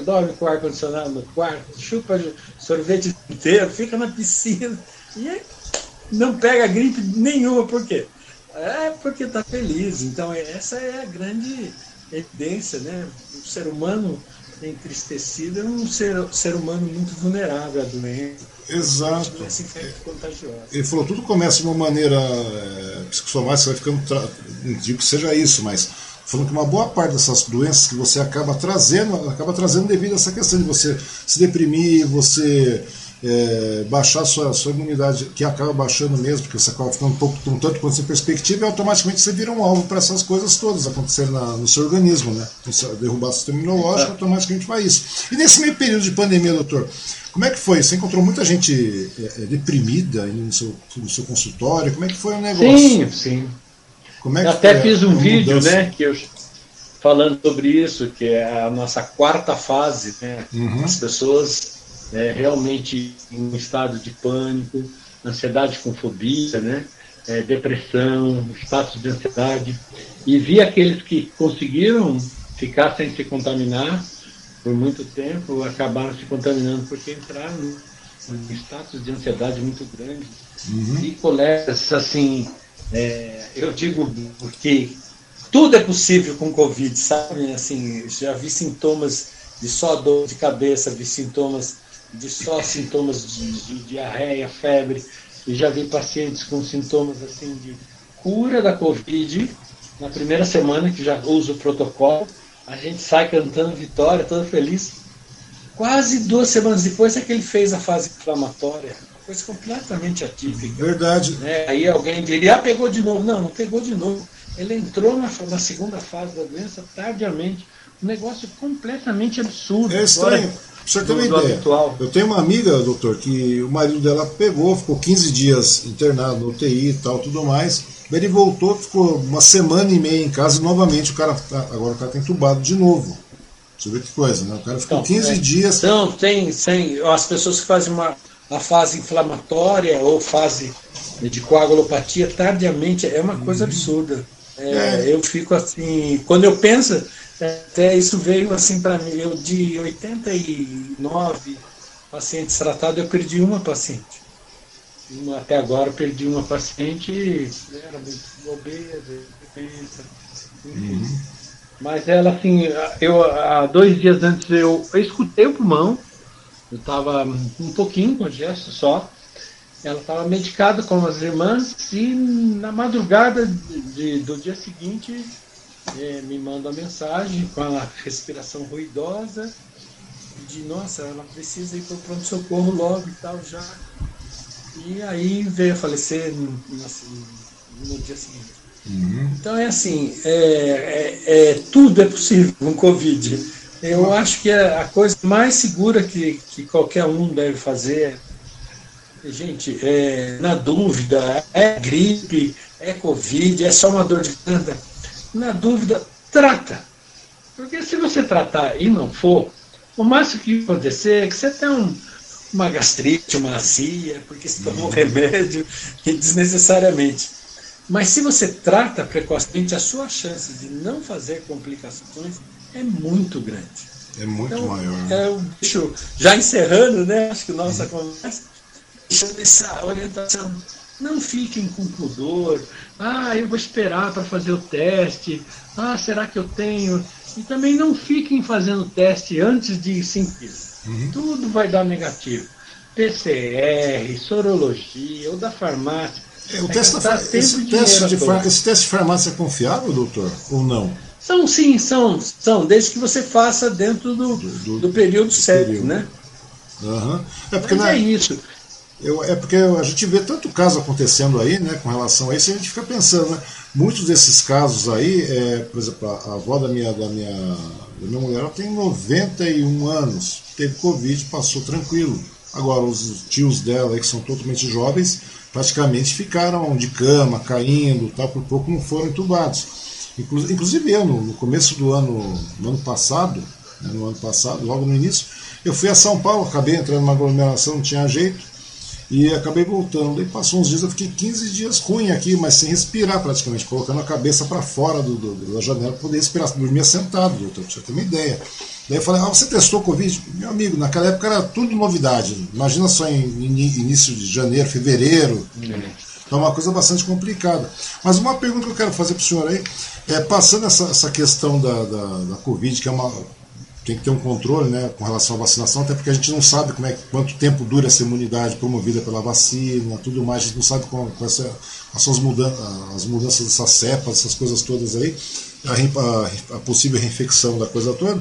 dorme com o ar-condicionado no quarto, chupa sorvete inteiro, fica na piscina e não pega gripe nenhuma, por quê? É porque está feliz. Então, essa é a grande evidência, né? O ser humano entristecido é um ser, ser humano muito vulnerável à doença. Exato. Doença contagiosa. Ele falou, tudo começa de uma maneira é, psicossomática, você vai ficando. Não digo que seja isso, mas falando que uma boa parte dessas doenças que você acaba trazendo, acaba trazendo devido a essa questão de você se deprimir, você é, baixar sua, sua imunidade, que acaba baixando mesmo, porque você acaba ficando um pouco um tanto quanto sem perspectiva, e automaticamente você vira um alvo para essas coisas todas acontecerem na, no seu organismo, né? Derrubar o sistema imunológico, é. automaticamente vai isso. E nesse meio período de pandemia, doutor, como é que foi? Você encontrou muita gente é, é deprimida no seu, no seu consultório? Como é que foi o negócio? Sim, sim. Como é que até fiz um vídeo, mudança? né, que eu falando sobre isso, que é a nossa quarta fase, né? Uhum. As pessoas né, realmente em um estado de pânico, ansiedade com fobia, né? É, depressão, status de ansiedade. E vi aqueles que conseguiram ficar sem se contaminar por muito tempo, acabaram se contaminando porque entraram em status de ansiedade muito grande. Uhum. E colegas, assim, é, eu digo que tudo é possível com Covid, sabe? Assim, já vi sintomas de só dor de cabeça, vi sintomas de só sintomas de, de diarreia, febre, e já vi pacientes com sintomas assim de cura da Covid na primeira semana que já usa o protocolo, a gente sai cantando vitória, todo feliz. Quase duas semanas depois é que ele fez a fase inflamatória, coisa completamente atípica. Verdade. Né? Aí alguém diria, ah, pegou de novo. Não, não pegou de novo. Ele entrou na, na segunda fase da doença tardiamente. Um negócio completamente absurdo. É estranho. Você tem uma ideia. Habitual. Eu tenho uma amiga, doutor, que o marido dela pegou, ficou 15 dias internado no UTI e tal, tudo mais. Ele voltou, ficou uma semana e meia em casa e novamente o cara tá, agora o cara tá entubado de novo. Você vê que coisa, né? O cara ficou então, 15 é, dias. Então, tem, tem as pessoas que fazem uma, a fase inflamatória ou fase de coagulopatia tardiamente é uma coisa uhum. absurda. É, é. Eu fico assim, quando eu penso, até isso veio assim para mim, eu de 89 pacientes tratados, eu perdi uma paciente. Uma, até agora eu perdi uma paciente, era muito obesa, doença, uhum. Mas ela assim, eu há dois dias antes eu, eu escutei o pulmão, eu estava um pouquinho com gesto só, ela estava medicada com as irmãs e na madrugada de, de, do dia seguinte é, me manda uma mensagem com a respiração ruidosa de nossa, ela precisa ir para o pronto-socorro logo e tal já. E aí veio a falecer no, no, no dia seguinte. Uhum. Então é assim, é, é, é, tudo é possível com Covid. Eu acho que a coisa mais segura que, que qualquer um deve fazer Gente, é, na dúvida, é gripe, é Covid, é só uma dor de garganta. Na dúvida, trata. Porque se você tratar e não for, o máximo que acontecer é que você tem um, uma gastrite, uma azia, porque você tomou um remédio desnecessariamente. Mas se você trata precocemente, a sua chance de não fazer complicações é muito grande. É muito então, maior. Né? É, deixo, já encerrando, né? Acho que nossa uhum. conversa deixando essa orientação. Não fiquem com pudor. Ah, eu vou esperar para fazer o teste. Ah, será que eu tenho? E também não fiquem fazendo teste antes de sentir. Uhum. Tudo vai dar negativo. PCR, sorologia, ou da farmácia. O é teste, da, esse, teste de far, esse teste de farmácia é confiável, doutor? Ou não? São sim, são, são, desde que você faça dentro do, do, do, do período certo, né? Uhum. É porque Mas na... é isso. Eu, é porque a gente vê tanto caso acontecendo aí, né, com relação a isso, a gente fica pensando, né, muitos desses casos aí, é, por exemplo, a, avó da minha, da minha, da minha mulher, ela tem 91 anos, teve Covid, passou tranquilo. Agora, os tios dela, que são totalmente jovens, praticamente ficaram de cama, caindo, tal, por pouco não foram entubados. Inclusive eu, no, começo do ano, no ano passado, né, no ano passado, logo no início, eu fui a São Paulo, acabei entrando numa aglomeração, não tinha jeito, e acabei voltando. Daí passou uns dias, eu fiquei 15 dias ruim aqui, mas sem respirar praticamente, colocando a cabeça para fora do, do, da janela para poder respirar. Dormia sentado, doutor, pra você ter uma ideia. Daí eu falei, ah, você testou Covid? Meu amigo, naquela época era tudo novidade. Imagina só em, em início de janeiro, fevereiro. Então é uma coisa bastante complicada. Mas uma pergunta que eu quero fazer para o senhor aí, é, passando essa, essa questão da, da, da Covid, que é uma, tem que ter um controle né, com relação à vacinação, até porque a gente não sabe como é, quanto tempo dura essa imunidade promovida pela vacina, tudo mais, a gente não sabe com, com essa, mudanças, as mudanças dessas cepas, essas coisas todas aí, a, a, possível reinfecção da coisa toda.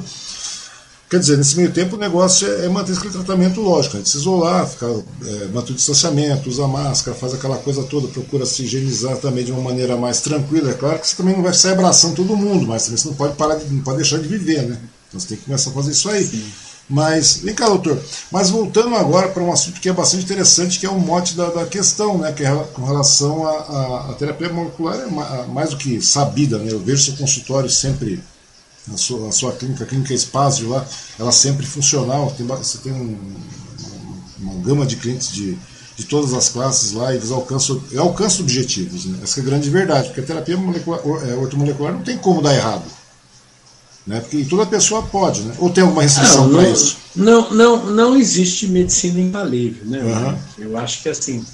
Quer dizer, nesse meio tempo o negócio é, é manter aquele tratamento lógico, a gente se isolar, ficar, é, manter o distanciamento, usar máscara, faz aquela coisa toda, procura se higienizar também de uma maneira mais tranquila. É claro que você também não vai sair abraçando todo mundo, mas também você não pode parar, de, não pode deixar de viver, né? Então você tem que começar a fazer isso aí. Sim. Mas, vem cá, doutor. Mas voltando agora para um assunto que é bastante interessante, que é o mote da, da questão, né? Que é com relação à terapia molecular, é mais do que sabida, né? Eu vejo seu consultório sempre, a sua, a sua clínica, a clínica Espaço lá, ela sempre funcional. Tem, você tem um, uma, uma gama de clientes de, de todas as classes lá e eles alcançam, alcançam objetivos. Né? Essa é a grande verdade, porque a terapia molecular, é, ortomolecular não tem como dar errado. Né? Porque toda pessoa pode, né? Ou tem alguma restrição para isso? Não, não, não existe medicina infalível, né? Uhum. Eu acho que assim,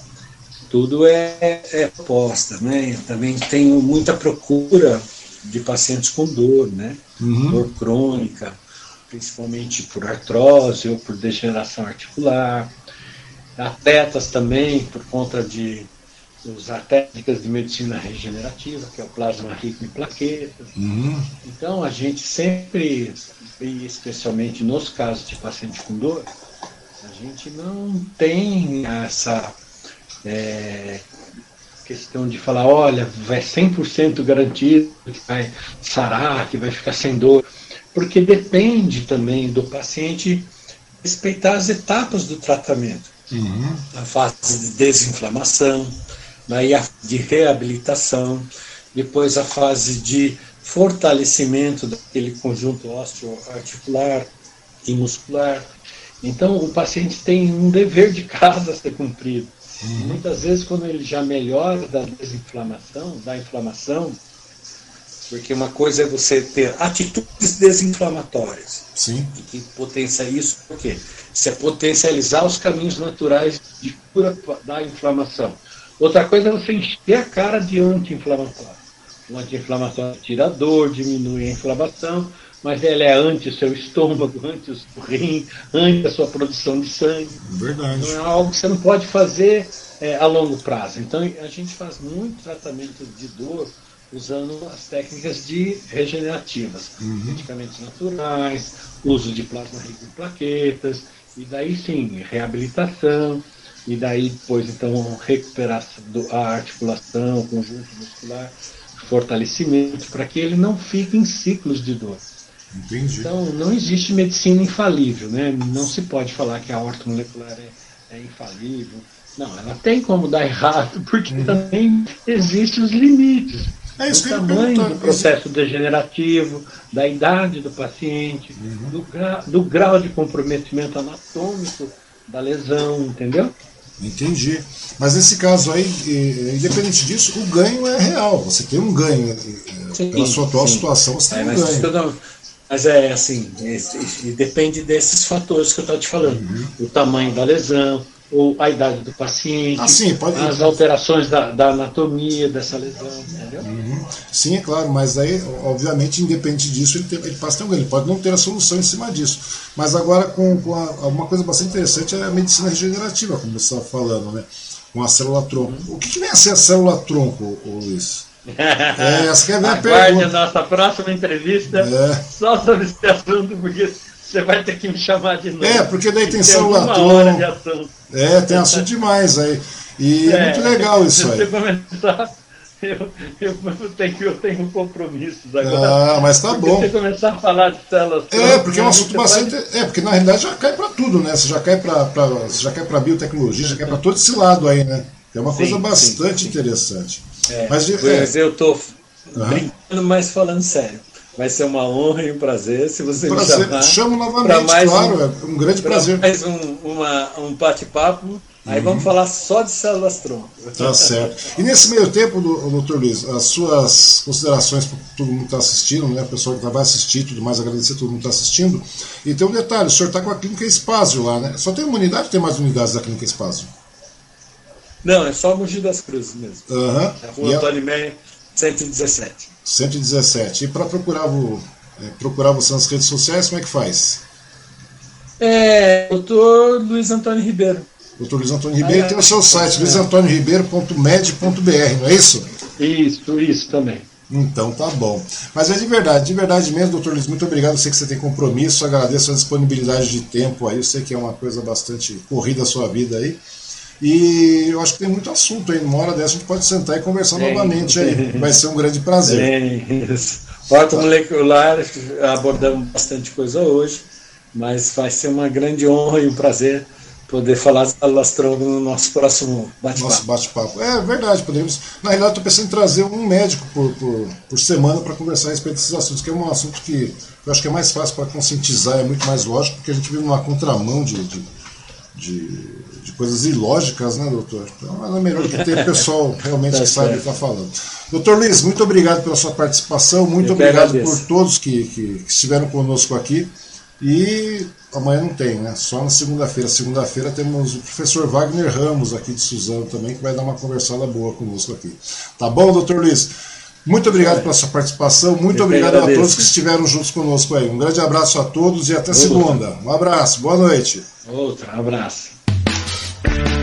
tudo é, é posta, né? também tenho muita procura de pacientes com dor, né? Uhum. Dor crônica, principalmente por artrose ou por degeneração articular. Atletas também, por conta de usar técnicas de medicina regenerativa, que é o plasma rico em plaquetas. Uhum. Então, a gente sempre, e especialmente nos casos de paciente com dor, a gente não tem essa é, questão de falar, olha, vai 100% garantido que vai sarar, que vai ficar sem dor, porque depende também do paciente respeitar as etapas do tratamento. Uhum. A fase de desinflamação, daí a de reabilitação, depois a fase de fortalecimento daquele conjunto osteoarticular e muscular. Então, o paciente tem um dever de casa a ser cumprido. Uhum. Muitas vezes, quando ele já melhora da desinflamação, da inflamação, porque uma coisa é você ter atitudes desinflamatórias. Sim. E que potencia isso, por quê? Você é potencializar os caminhos naturais de cura da inflamação. Outra coisa é você encher a cara de anti-inflamatório. O anti-inflamatório tira a dor, diminui a inflamação, mas ele é anti o seu estômago, (laughs) anti o rim, anti a sua produção de sangue. Verdade. Então é algo que você não pode fazer é, a longo prazo. Então a gente faz muito tratamento de dor usando as técnicas de regenerativas, uhum. medicamentos naturais, uso de plasma rico em plaquetas, e daí sim, reabilitação, e daí depois então recuperação a articulação, o conjunto muscular, fortalecimento, para que ele não fique em ciclos de dor. Entendi. Então, não existe medicina infalível, né? Não se pode falar que a ortomolecular é, é infalível. Não, ela tem como dar errado, porque uhum. também existem os limites. É do tamanho do processo degenerativo, da idade do paciente, uhum. do, gra do grau de comprometimento anatômico da lesão, entendeu? Entendi. Mas nesse caso aí, independente disso, o ganho é real. Você tem um ganho. Sim, Pela sua atual sim. situação, você tem é, um ganho. Mas é assim, esse, depende desses fatores que eu estou te falando. Uhum. O tamanho da lesão, ou a idade do paciente, ah, sim, as alterações da, da, anatomia dessa lesão, entendeu? Uhum. Sim, é claro, mas aí, obviamente, independente disso, ele, tem, ele passa ganho, ele pode não ter a solução em cima disso. Mas agora, com, com a, uma coisa bastante interessante é a medicina regenerativa, como você estava falando, né? Com a célula tronco. Uhum. O que, que vem a ser a célula tronco, Luiz? (laughs) É, essa que é a minha Aguarde pergunta. a nossa próxima entrevista é. só sobre esse assunto, porque você vai ter que me chamar de novo. É, porque daí tem, tem célula tronco. É, tem assunto demais aí. E é, é muito legal isso aí. Começar, eu, eu, tenho, eu tenho compromissos agora. Ah, mas tá bom. Se você começar a falar de células. É, porque é um assunto bastante. Vai... É, porque na realidade já cai para tudo, né? Você já cai para já cai para biotecnologia, já cai para todo esse lado aí, né? É uma sim, coisa bastante sim, sim. interessante. É, mas, pois é. eu estou uhum. brincando, mas falando sério. Vai ser uma honra e um prazer se você prazer. me chamar. Chamo novamente, mais claro, um, é um grande prazer. Mais um, uma, um bate-papo. Aí uhum. vamos falar só de células tronco. Tá certo. E nesse meio tempo, doutor Luiz, as suas considerações para todo mundo que está assistindo, né? O pessoal que vai assistir e tudo mais, agradecer a todo mundo que está assistindo. E tem um detalhe, o senhor está com a clínica Espásio lá, né? Só tem uma unidade ou tem mais unidades da clínica Espásio? Não, é só Mogi das Cruzes mesmo. Uhum. É a rua Antônio Meia, 117. 117. E para procurar, é, procurar você nas redes sociais, como é que faz? É, doutor Luiz Antônio Ribeiro. Doutor Luiz Antônio Ribeiro ah, tem o seu site, é. luizantonioribeiro.med.br, não é isso? Isso, isso também. Então tá bom. Mas é de verdade, de verdade mesmo, doutor Luiz, muito obrigado. Eu sei que você tem compromisso, agradeço a disponibilidade de tempo aí. Eu sei que é uma coisa bastante corrida a sua vida aí. E eu acho que tem muito assunto aí. Numa hora dessa a gente pode sentar e conversar novamente aí. Vai ser um grande prazer. Bem, Porta molecular, abordamos bastante coisa hoje, mas vai ser uma grande honra e um prazer poder falar de alastrongo no nosso próximo bate-papo. Nosso bate-papo. É verdade, podemos. Na realidade, estou pensando em trazer um médico por, por, por semana para conversar a respeito desses assuntos, que é um assunto que eu acho que é mais fácil para conscientizar, é muito mais lógico, porque a gente vive numa contramão de, de, de de coisas ilógicas, né, doutor? Então, nada melhor que ter pessoal realmente (laughs) tá que sabe o que está falando. Doutor Luiz, muito obrigado pela sua participação, muito Eu obrigado por todos que, que, que estiveram conosco aqui. E amanhã não tem, né? Só na segunda-feira. Segunda-feira temos o professor Wagner Ramos aqui de Suzano também, que vai dar uma conversada boa conosco aqui. Tá bom, doutor Luiz? Muito obrigado pela sua participação, muito Eu obrigado a todos que estiveram juntos conosco aí. Um grande abraço a todos e até segunda. Um abraço, boa noite. Outro abraço. Thank you.